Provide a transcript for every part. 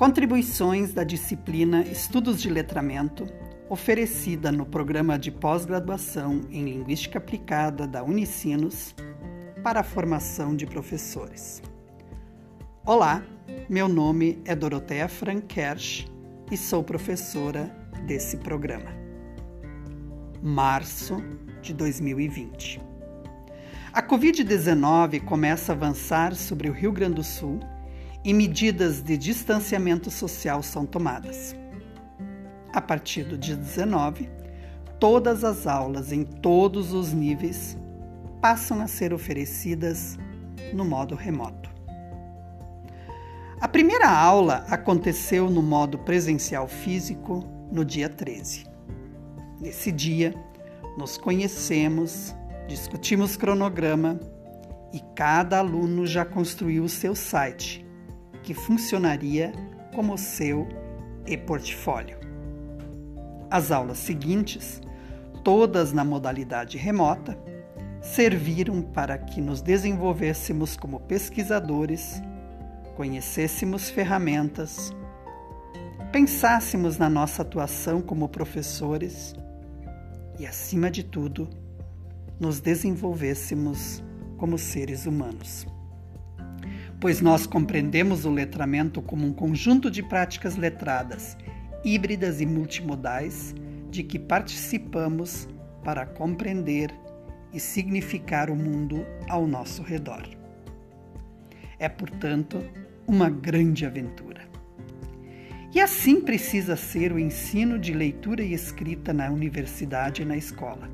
Contribuições da disciplina Estudos de Letramento, oferecida no programa de pós-graduação em Linguística Aplicada da Unicinos para a formação de professores. Olá, meu nome é Doroteia Frankersch e sou professora desse programa. Março de 2020. A Covid-19 começa a avançar sobre o Rio Grande do Sul e medidas de distanciamento social são tomadas. A partir do dia 19, todas as aulas em todos os níveis passam a ser oferecidas no modo remoto. A primeira aula aconteceu no modo presencial físico no dia 13. Nesse dia, nos conhecemos, discutimos cronograma e cada aluno já construiu o seu site, que funcionaria como seu e-portfólio. As aulas seguintes, todas na modalidade remota, serviram para que nos desenvolvêssemos como pesquisadores, conhecêssemos ferramentas, pensássemos na nossa atuação como professores e, acima de tudo, nos desenvolvêssemos como seres humanos. Pois nós compreendemos o letramento como um conjunto de práticas letradas, híbridas e multimodais, de que participamos para compreender e significar o mundo ao nosso redor. É, portanto, uma grande aventura. E assim precisa ser o ensino de leitura e escrita na universidade e na escola.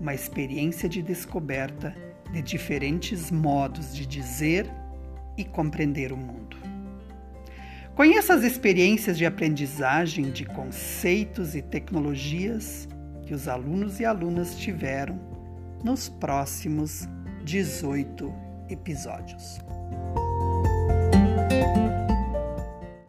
Uma experiência de descoberta de diferentes modos de dizer e compreender o mundo. Conheça as experiências de aprendizagem de conceitos e tecnologias que os alunos e alunas tiveram nos próximos 18 episódios.